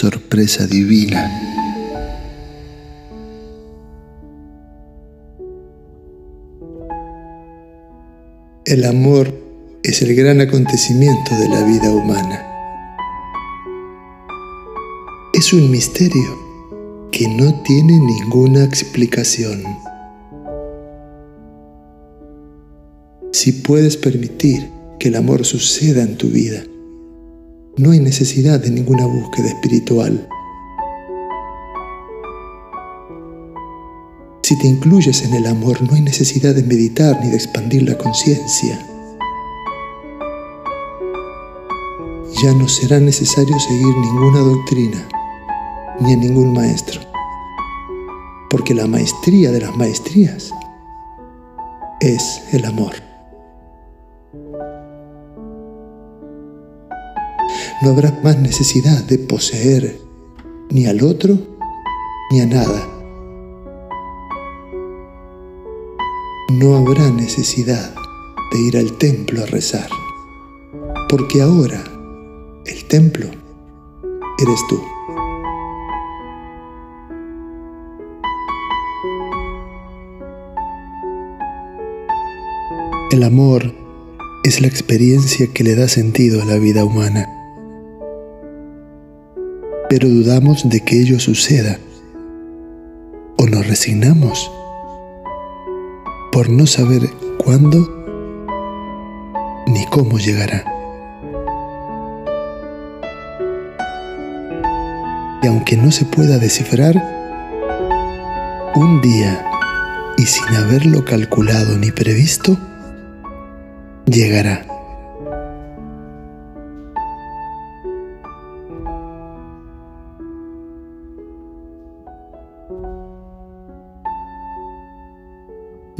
sorpresa divina. El amor es el gran acontecimiento de la vida humana. Es un misterio que no tiene ninguna explicación. Si puedes permitir que el amor suceda en tu vida, no hay necesidad de ninguna búsqueda espiritual. Si te incluyes en el amor, no hay necesidad de meditar ni de expandir la conciencia. Ya no será necesario seguir ninguna doctrina ni a ningún maestro, porque la maestría de las maestrías es el amor. No habrá más necesidad de poseer ni al otro ni a nada. No habrá necesidad de ir al templo a rezar, porque ahora el templo eres tú. El amor es la experiencia que le da sentido a la vida humana pero dudamos de que ello suceda o nos resignamos por no saber cuándo ni cómo llegará. Y aunque no se pueda descifrar, un día y sin haberlo calculado ni previsto, llegará.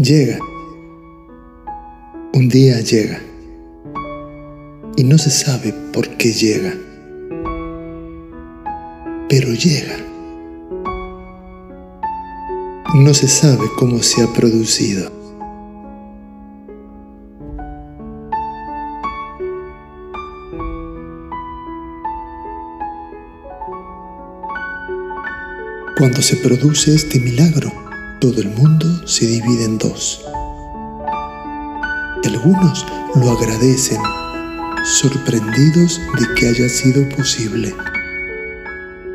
Llega. Un día llega. Y no se sabe por qué llega. Pero llega. No se sabe cómo se ha producido. Cuando se produce este milagro, todo el mundo se divide en dos. Algunos lo agradecen, sorprendidos de que haya sido posible.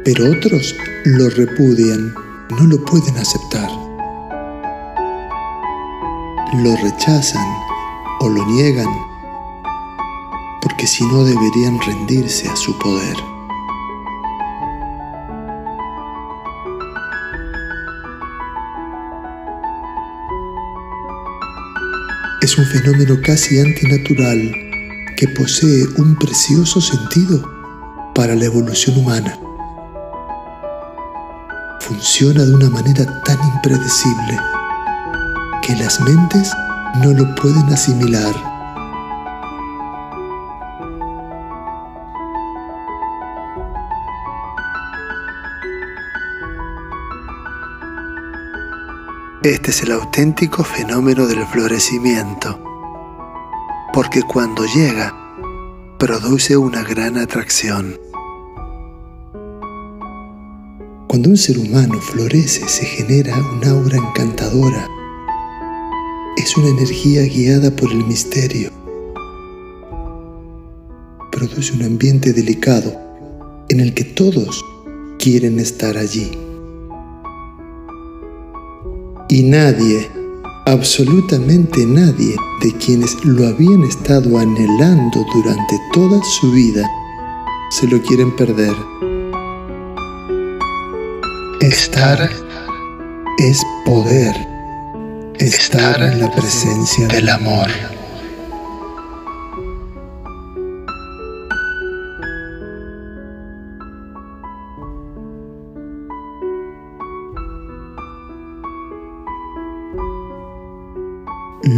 Pero otros lo repudian, no lo pueden aceptar. Lo rechazan o lo niegan, porque si no deberían rendirse a su poder. Es un fenómeno casi antinatural que posee un precioso sentido para la evolución humana. Funciona de una manera tan impredecible que las mentes no lo pueden asimilar Este es el auténtico fenómeno del florecimiento, porque cuando llega, produce una gran atracción. Cuando un ser humano florece, se genera un aura encantadora. Es una energía guiada por el misterio. Produce un ambiente delicado en el que todos quieren estar allí. Y nadie, absolutamente nadie de quienes lo habían estado anhelando durante toda su vida, se lo quieren perder. Estar es poder. Estar en la presencia del amor.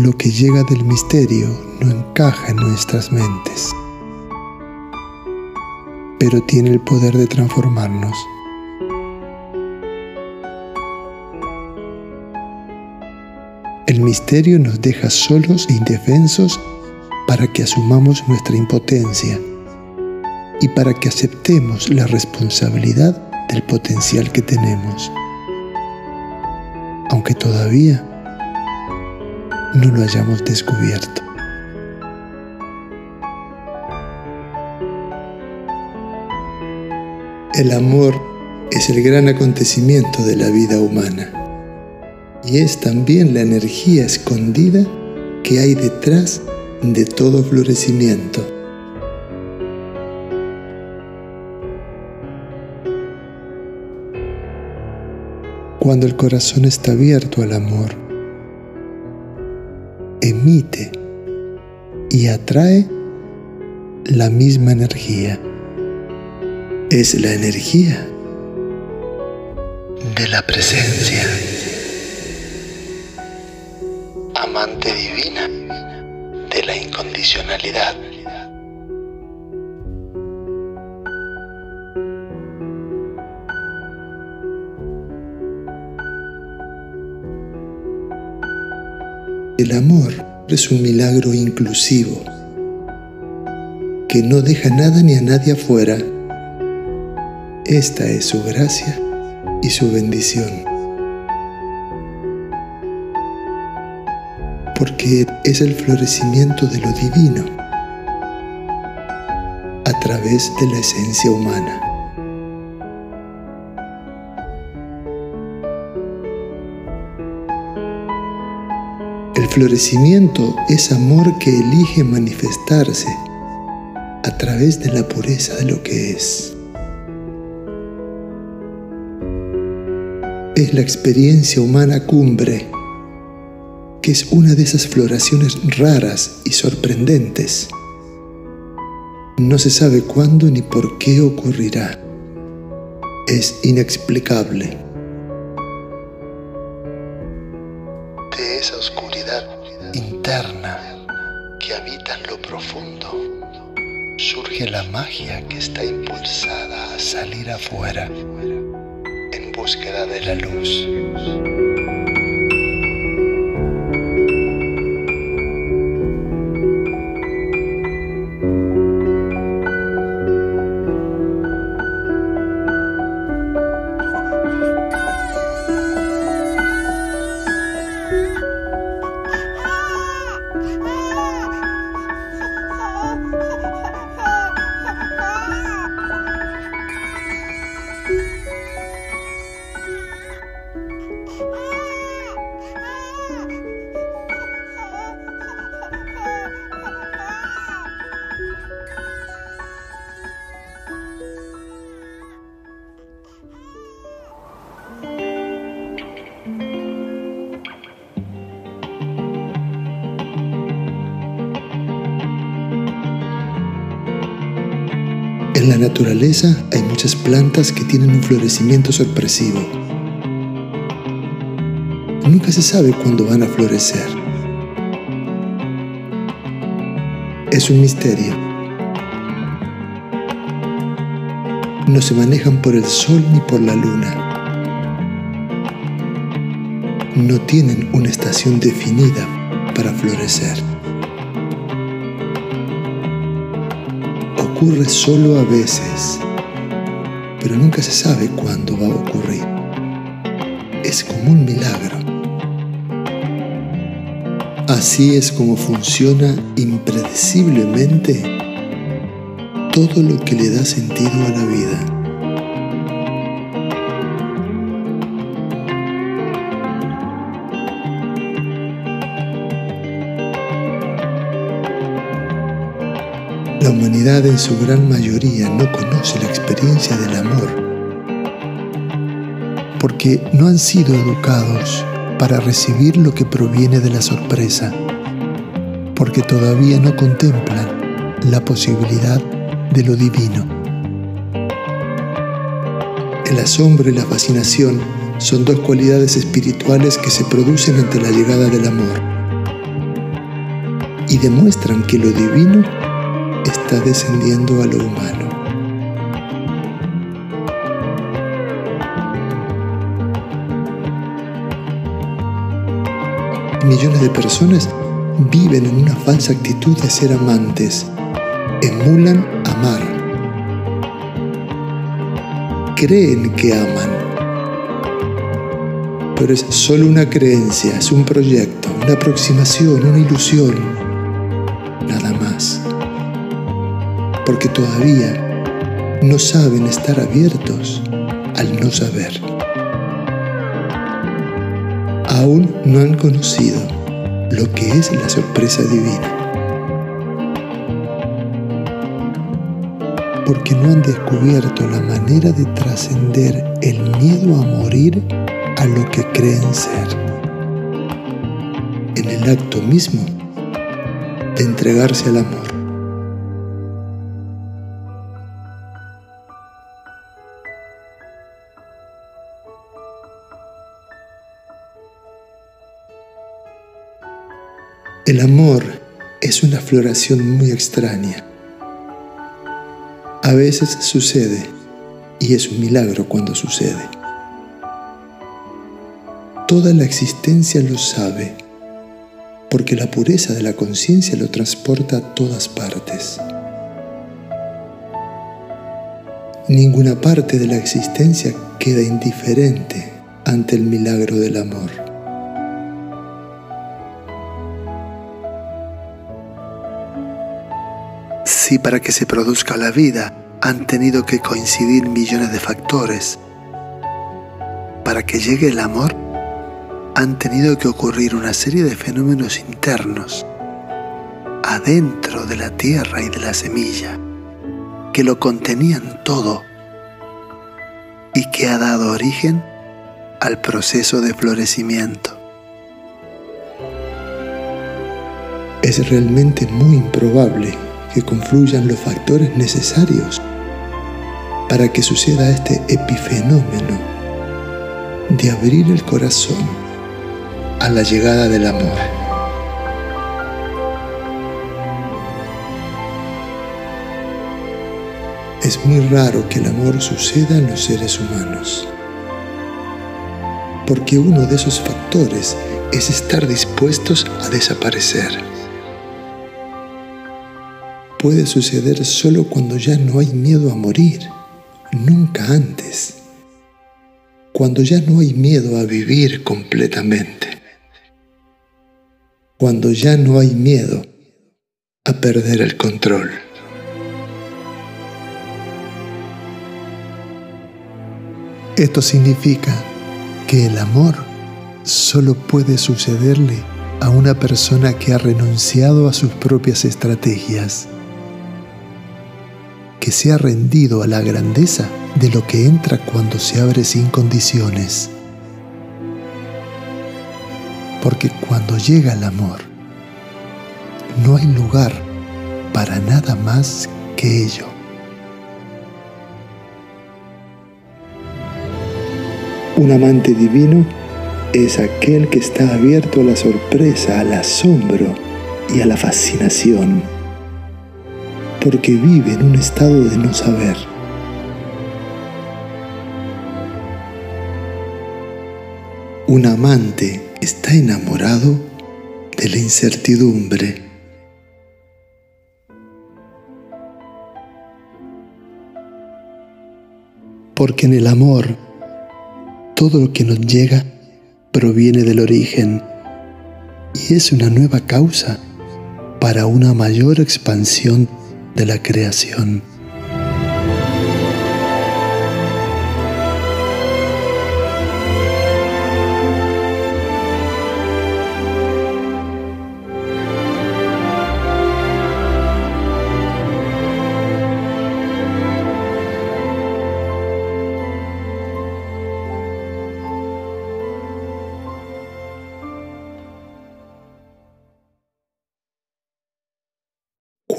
Lo que llega del misterio no encaja en nuestras mentes, pero tiene el poder de transformarnos. El misterio nos deja solos e indefensos para que asumamos nuestra impotencia y para que aceptemos la responsabilidad del potencial que tenemos, aunque todavía no lo hayamos descubierto. El amor es el gran acontecimiento de la vida humana y es también la energía escondida que hay detrás de todo florecimiento. Cuando el corazón está abierto al amor, emite y atrae la misma energía. Es la energía de la presencia, amante divina de la incondicionalidad. El amor es un milagro inclusivo que no deja nada ni a nadie afuera. Esta es su gracia y su bendición. Porque es el florecimiento de lo divino a través de la esencia humana. Florecimiento es amor que elige manifestarse a través de la pureza de lo que es. Es la experiencia humana cumbre, que es una de esas floraciones raras y sorprendentes. No se sabe cuándo ni por qué ocurrirá. Es inexplicable. Magia que está impulsada a salir afuera en búsqueda de la luz. En la naturaleza hay muchas plantas que tienen un florecimiento sorpresivo. Nunca se sabe cuándo van a florecer. Es un misterio. No se manejan por el sol ni por la luna. No tienen una estación definida para florecer. Ocurre solo a veces, pero nunca se sabe cuándo va a ocurrir. Es como un milagro. Así es como funciona impredeciblemente todo lo que le da sentido a la vida. La humanidad en su gran mayoría no conoce la experiencia del amor porque no han sido educados para recibir lo que proviene de la sorpresa, porque todavía no contemplan la posibilidad de lo divino. El asombro y la fascinación son dos cualidades espirituales que se producen ante la llegada del amor y demuestran que lo divino está descendiendo a lo humano. Millones de personas viven en una falsa actitud de ser amantes, emulan amar, creen que aman. Pero es solo una creencia, es un proyecto, una aproximación, una ilusión, nada más. Porque todavía no saben estar abiertos al no saber. Aún no han conocido lo que es la sorpresa divina. porque no han descubierto la manera de trascender el miedo a morir a lo que creen ser. En el acto mismo de entregarse al amor. El amor es una floración muy extraña a veces sucede y es un milagro cuando sucede. Toda la existencia lo sabe porque la pureza de la conciencia lo transporta a todas partes. Ninguna parte de la existencia queda indiferente ante el milagro del amor. Si para que se produzca la vida han tenido que coincidir millones de factores. Para que llegue el amor, han tenido que ocurrir una serie de fenómenos internos, adentro de la tierra y de la semilla, que lo contenían todo y que ha dado origen al proceso de florecimiento. Es realmente muy improbable que confluyan los factores necesarios para que suceda este epifenómeno de abrir el corazón a la llegada del amor. Es muy raro que el amor suceda en los seres humanos, porque uno de esos factores es estar dispuestos a desaparecer. Puede suceder solo cuando ya no hay miedo a morir nunca antes, cuando ya no hay miedo a vivir completamente, cuando ya no hay miedo a perder el control. Esto significa que el amor solo puede sucederle a una persona que ha renunciado a sus propias estrategias que se ha rendido a la grandeza de lo que entra cuando se abre sin condiciones. Porque cuando llega el amor, no hay lugar para nada más que ello. Un amante divino es aquel que está abierto a la sorpresa, al asombro y a la fascinación porque vive en un estado de no saber. Un amante está enamorado de la incertidumbre. Porque en el amor todo lo que nos llega proviene del origen y es una nueva causa para una mayor expansión de la creación.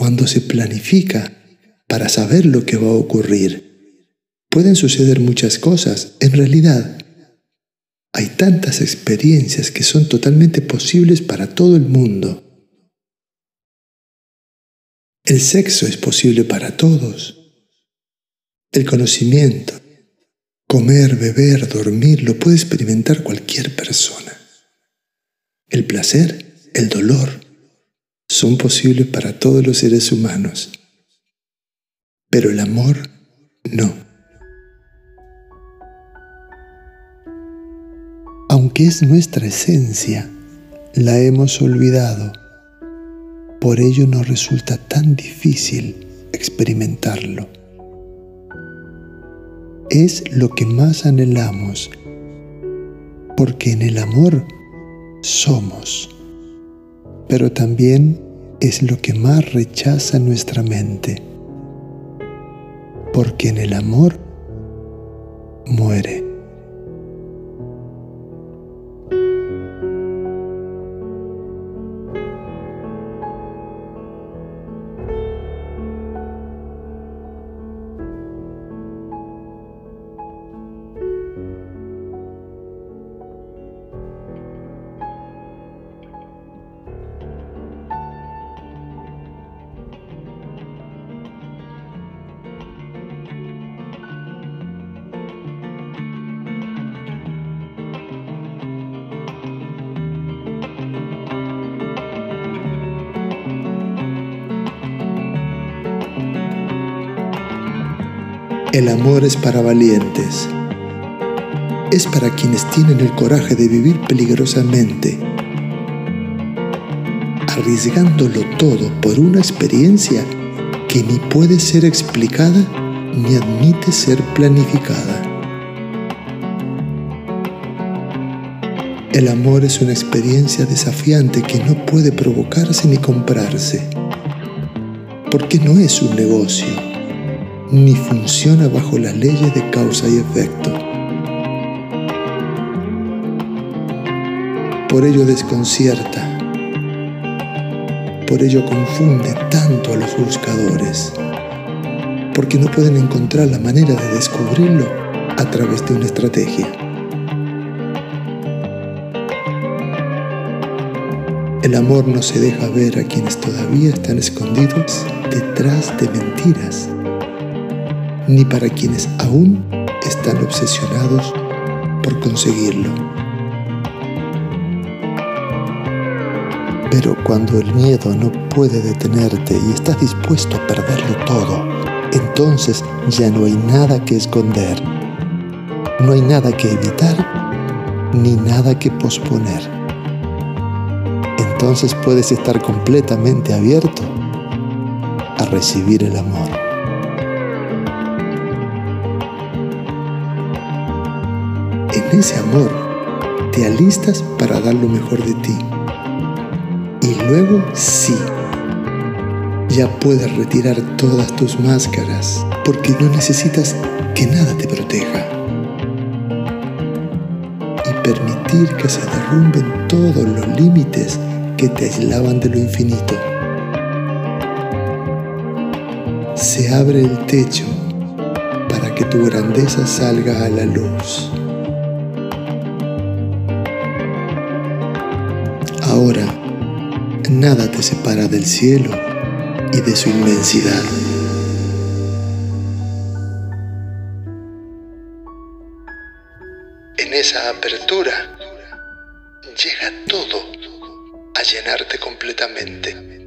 Cuando se planifica para saber lo que va a ocurrir. Pueden suceder muchas cosas. En realidad, hay tantas experiencias que son totalmente posibles para todo el mundo. El sexo es posible para todos. El conocimiento, comer, beber, dormir, lo puede experimentar cualquier persona. El placer, el dolor, son posibles para todos los seres humanos, pero el amor no. Aunque es nuestra esencia, la hemos olvidado. Por ello nos resulta tan difícil experimentarlo. Es lo que más anhelamos, porque en el amor somos pero también es lo que más rechaza nuestra mente, porque en el amor muere. El amor es para valientes. Es para quienes tienen el coraje de vivir peligrosamente, arriesgándolo todo por una experiencia que ni puede ser explicada ni admite ser planificada. El amor es una experiencia desafiante que no puede provocarse ni comprarse, porque no es un negocio ni funciona bajo las leyes de causa y efecto. Por ello desconcierta, por ello confunde tanto a los buscadores, porque no pueden encontrar la manera de descubrirlo a través de una estrategia. El amor no se deja ver a quienes todavía están escondidos detrás de mentiras ni para quienes aún están obsesionados por conseguirlo. Pero cuando el miedo no puede detenerte y estás dispuesto a perderlo todo, entonces ya no hay nada que esconder, no hay nada que evitar, ni nada que posponer. Entonces puedes estar completamente abierto a recibir el amor. En ese amor te alistas para dar lo mejor de ti. Y luego sí, ya puedes retirar todas tus máscaras porque no necesitas que nada te proteja. Y permitir que se derrumben todos los límites que te aislaban de lo infinito. Se abre el techo para que tu grandeza salga a la luz. Ahora, nada te separa del cielo y de su inmensidad. En esa apertura llega todo a llenarte completamente.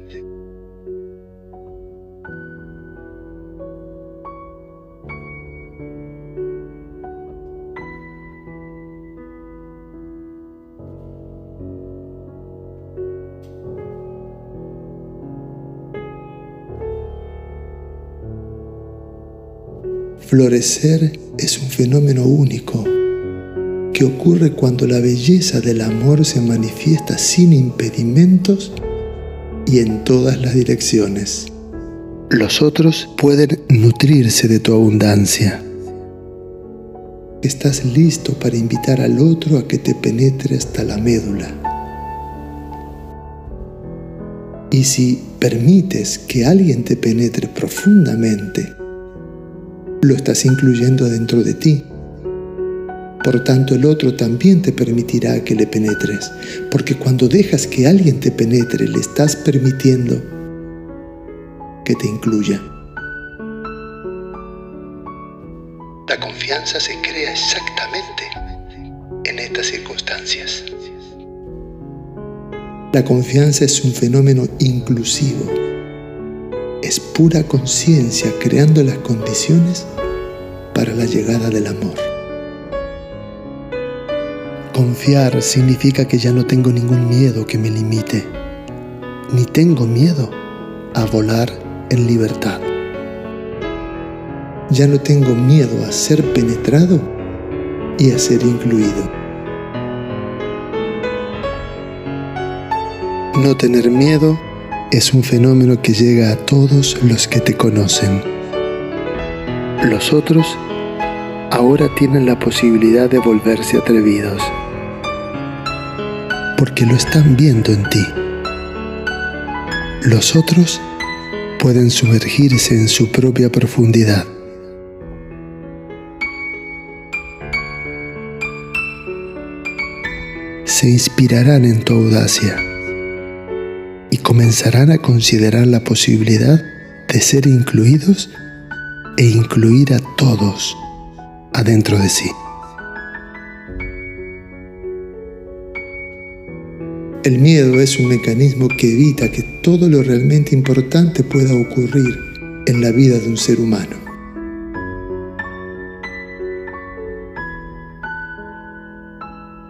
Florecer es un fenómeno único que ocurre cuando la belleza del amor se manifiesta sin impedimentos y en todas las direcciones. Los otros pueden nutrirse de tu abundancia. Estás listo para invitar al otro a que te penetre hasta la médula. Y si permites que alguien te penetre profundamente, lo estás incluyendo dentro de ti. Por tanto, el otro también te permitirá que le penetres, porque cuando dejas que alguien te penetre, le estás permitiendo que te incluya. La confianza se crea exactamente en estas circunstancias. La confianza es un fenómeno inclusivo es pura conciencia creando las condiciones para la llegada del amor. Confiar significa que ya no tengo ningún miedo que me limite, ni tengo miedo a volar en libertad. Ya no tengo miedo a ser penetrado y a ser incluido. No tener miedo es un fenómeno que llega a todos los que te conocen. Los otros ahora tienen la posibilidad de volverse atrevidos porque lo están viendo en ti. Los otros pueden sumergirse en su propia profundidad. Se inspirarán en tu audacia comenzarán a considerar la posibilidad de ser incluidos e incluir a todos adentro de sí. El miedo es un mecanismo que evita que todo lo realmente importante pueda ocurrir en la vida de un ser humano.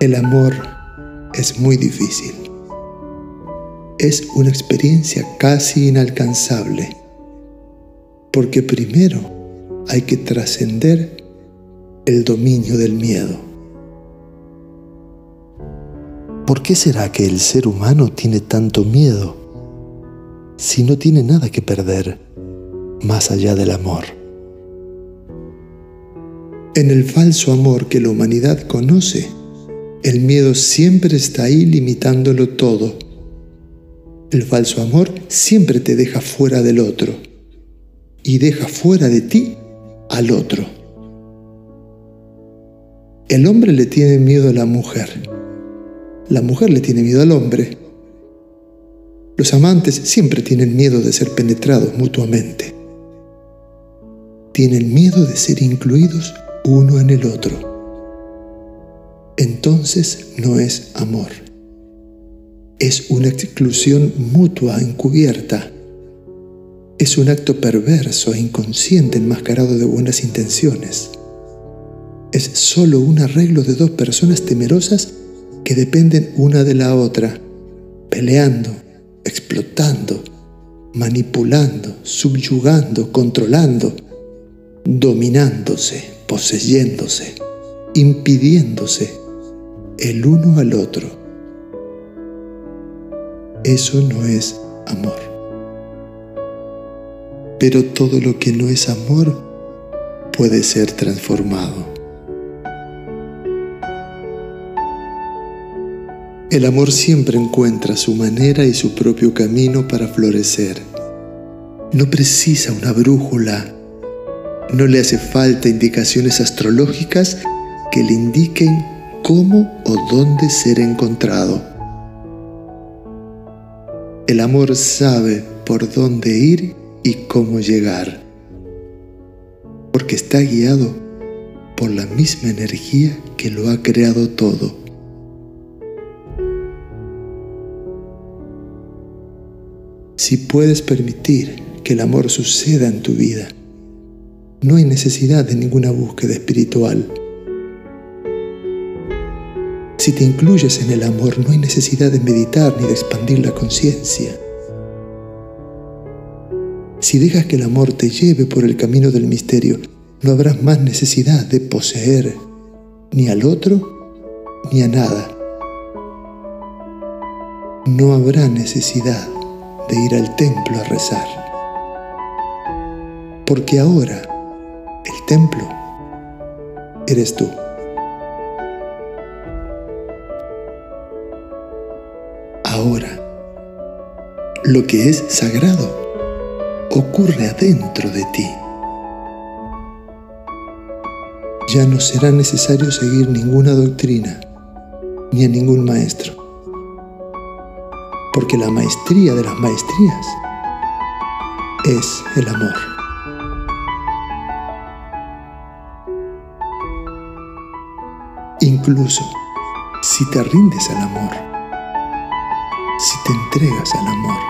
El amor es muy difícil. Es una experiencia casi inalcanzable, porque primero hay que trascender el dominio del miedo. ¿Por qué será que el ser humano tiene tanto miedo si no tiene nada que perder más allá del amor? En el falso amor que la humanidad conoce, el miedo siempre está ahí limitándolo todo. El falso amor siempre te deja fuera del otro y deja fuera de ti al otro. El hombre le tiene miedo a la mujer la mujer le tiene miedo al hombre. Los amantes siempre tienen miedo de ser penetrados mutuamente. Tienen miedo de ser incluidos uno en el otro. Entonces no es amor. Es una exclusión mutua encubierta. Es un acto perverso e inconsciente enmascarado de buenas intenciones. Es solo un arreglo de dos personas temerosas que dependen una de la otra, peleando, explotando, manipulando, subyugando, controlando, dominándose, poseyéndose, impidiéndose el uno al otro. Eso no es amor. Pero todo lo que no es amor puede ser transformado. El amor siempre encuentra su manera y su propio camino para florecer. No precisa una brújula, no le hace falta indicaciones astrológicas que le indiquen cómo o dónde ser encontrado. El amor sabe por dónde ir y cómo llegar, porque está guiado por la misma energía que lo ha creado todo. Si puedes permitir que el amor suceda en tu vida, no hay necesidad de ninguna búsqueda espiritual. Si te incluyes en el amor, no hay necesidad de meditar ni de expandir la conciencia. Si dejas que el amor te lleve por el camino del misterio, no habrá más necesidad de poseer ni al otro ni a nada. No habrá necesidad de ir al templo a rezar. Porque ahora el templo eres tú. Ahora, lo que es sagrado ocurre adentro de ti. Ya no será necesario seguir ninguna doctrina ni a ningún maestro porque la maestría de las maestrías es el amor. Incluso si te rindes al amor, te entregas al amor,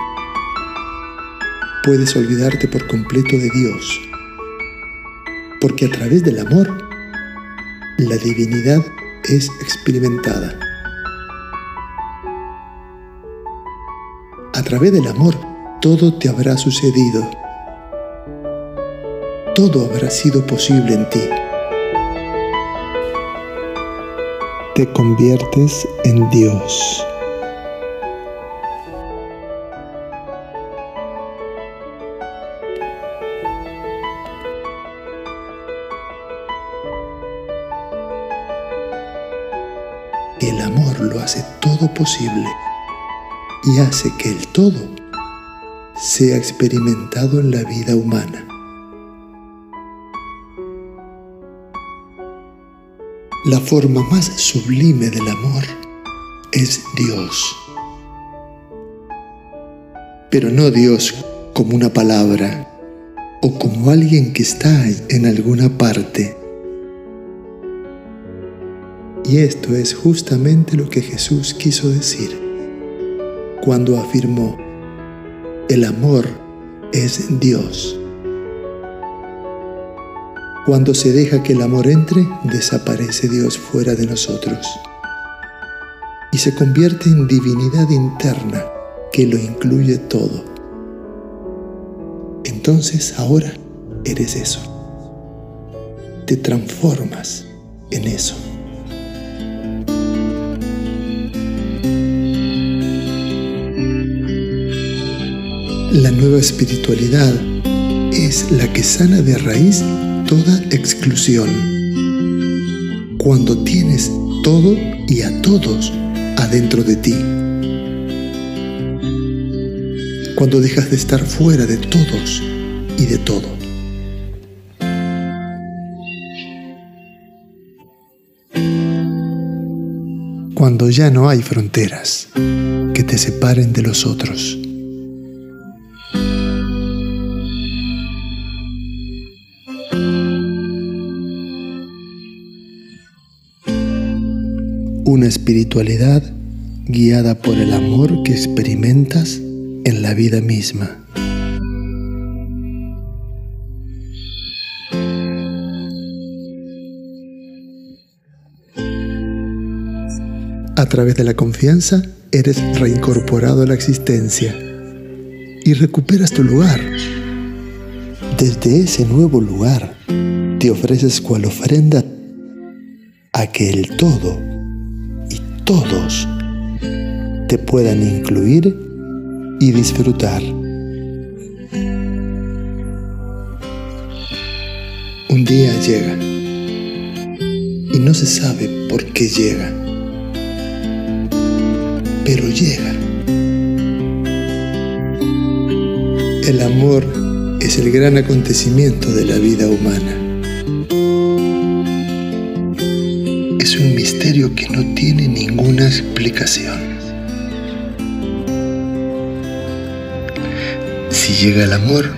puedes olvidarte por completo de Dios, porque a través del amor, la divinidad es experimentada. A través del amor, todo te habrá sucedido. Todo habrá sido posible en ti. Te conviertes en Dios. Y hace que el todo sea experimentado en la vida humana. La forma más sublime del amor es Dios. Pero no Dios como una palabra o como alguien que está en alguna parte. Y esto es justamente lo que Jesús quiso decir cuando afirmó, el amor es Dios. Cuando se deja que el amor entre, desaparece Dios fuera de nosotros y se convierte en divinidad interna que lo incluye todo. Entonces ahora eres eso. Te transformas en eso. La nueva espiritualidad es la que sana de raíz toda exclusión. Cuando tienes todo y a todos adentro de ti. Cuando dejas de estar fuera de todos y de todo. Cuando ya no hay fronteras que te separen de los otros. Una espiritualidad guiada por el amor que experimentas en la vida misma. A través de la confianza eres reincorporado a la existencia y recuperas tu lugar. Desde ese nuevo lugar te ofreces cual ofrenda a que el todo todos te puedan incluir y disfrutar. Un día llega y no se sabe por qué llega, pero llega. El amor es el gran acontecimiento de la vida humana. Es un misterio que no tiene ninguna explicación. Si llega el amor,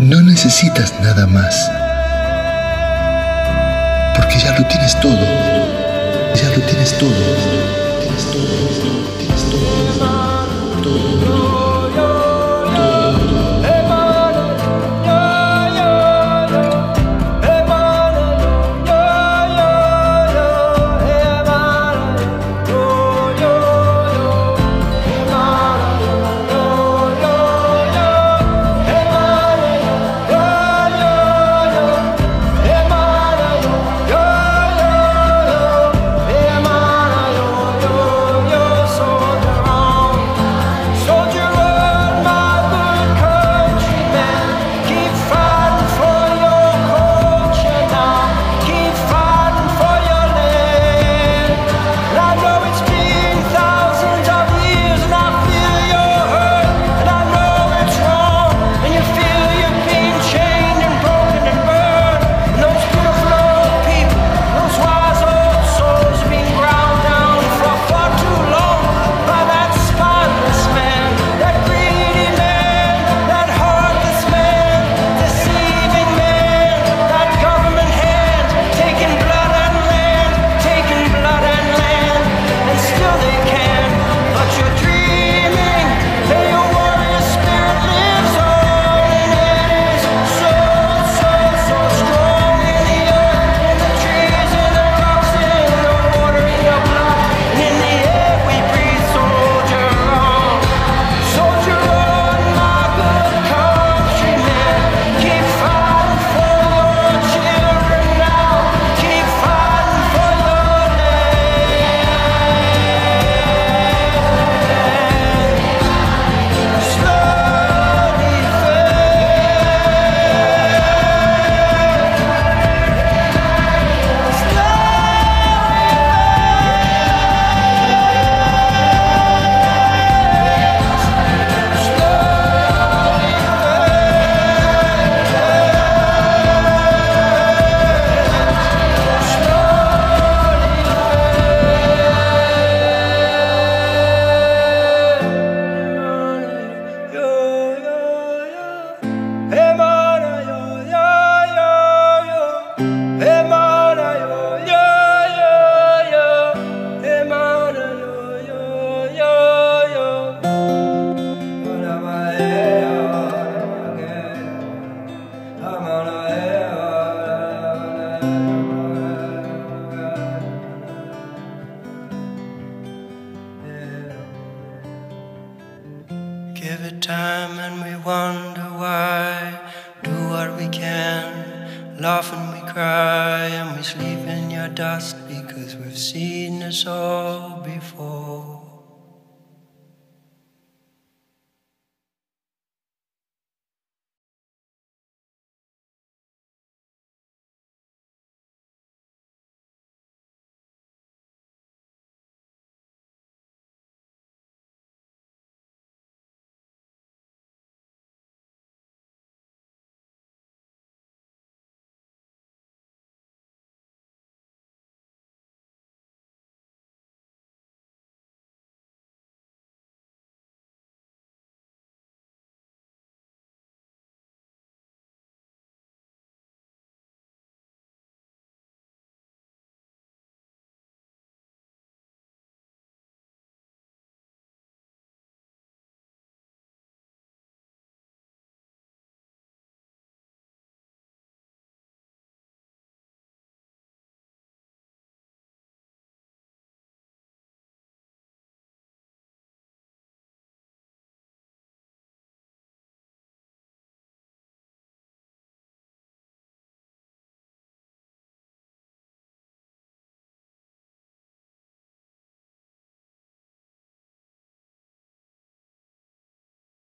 no necesitas nada más, porque ya lo tienes todo, ya lo tienes todo,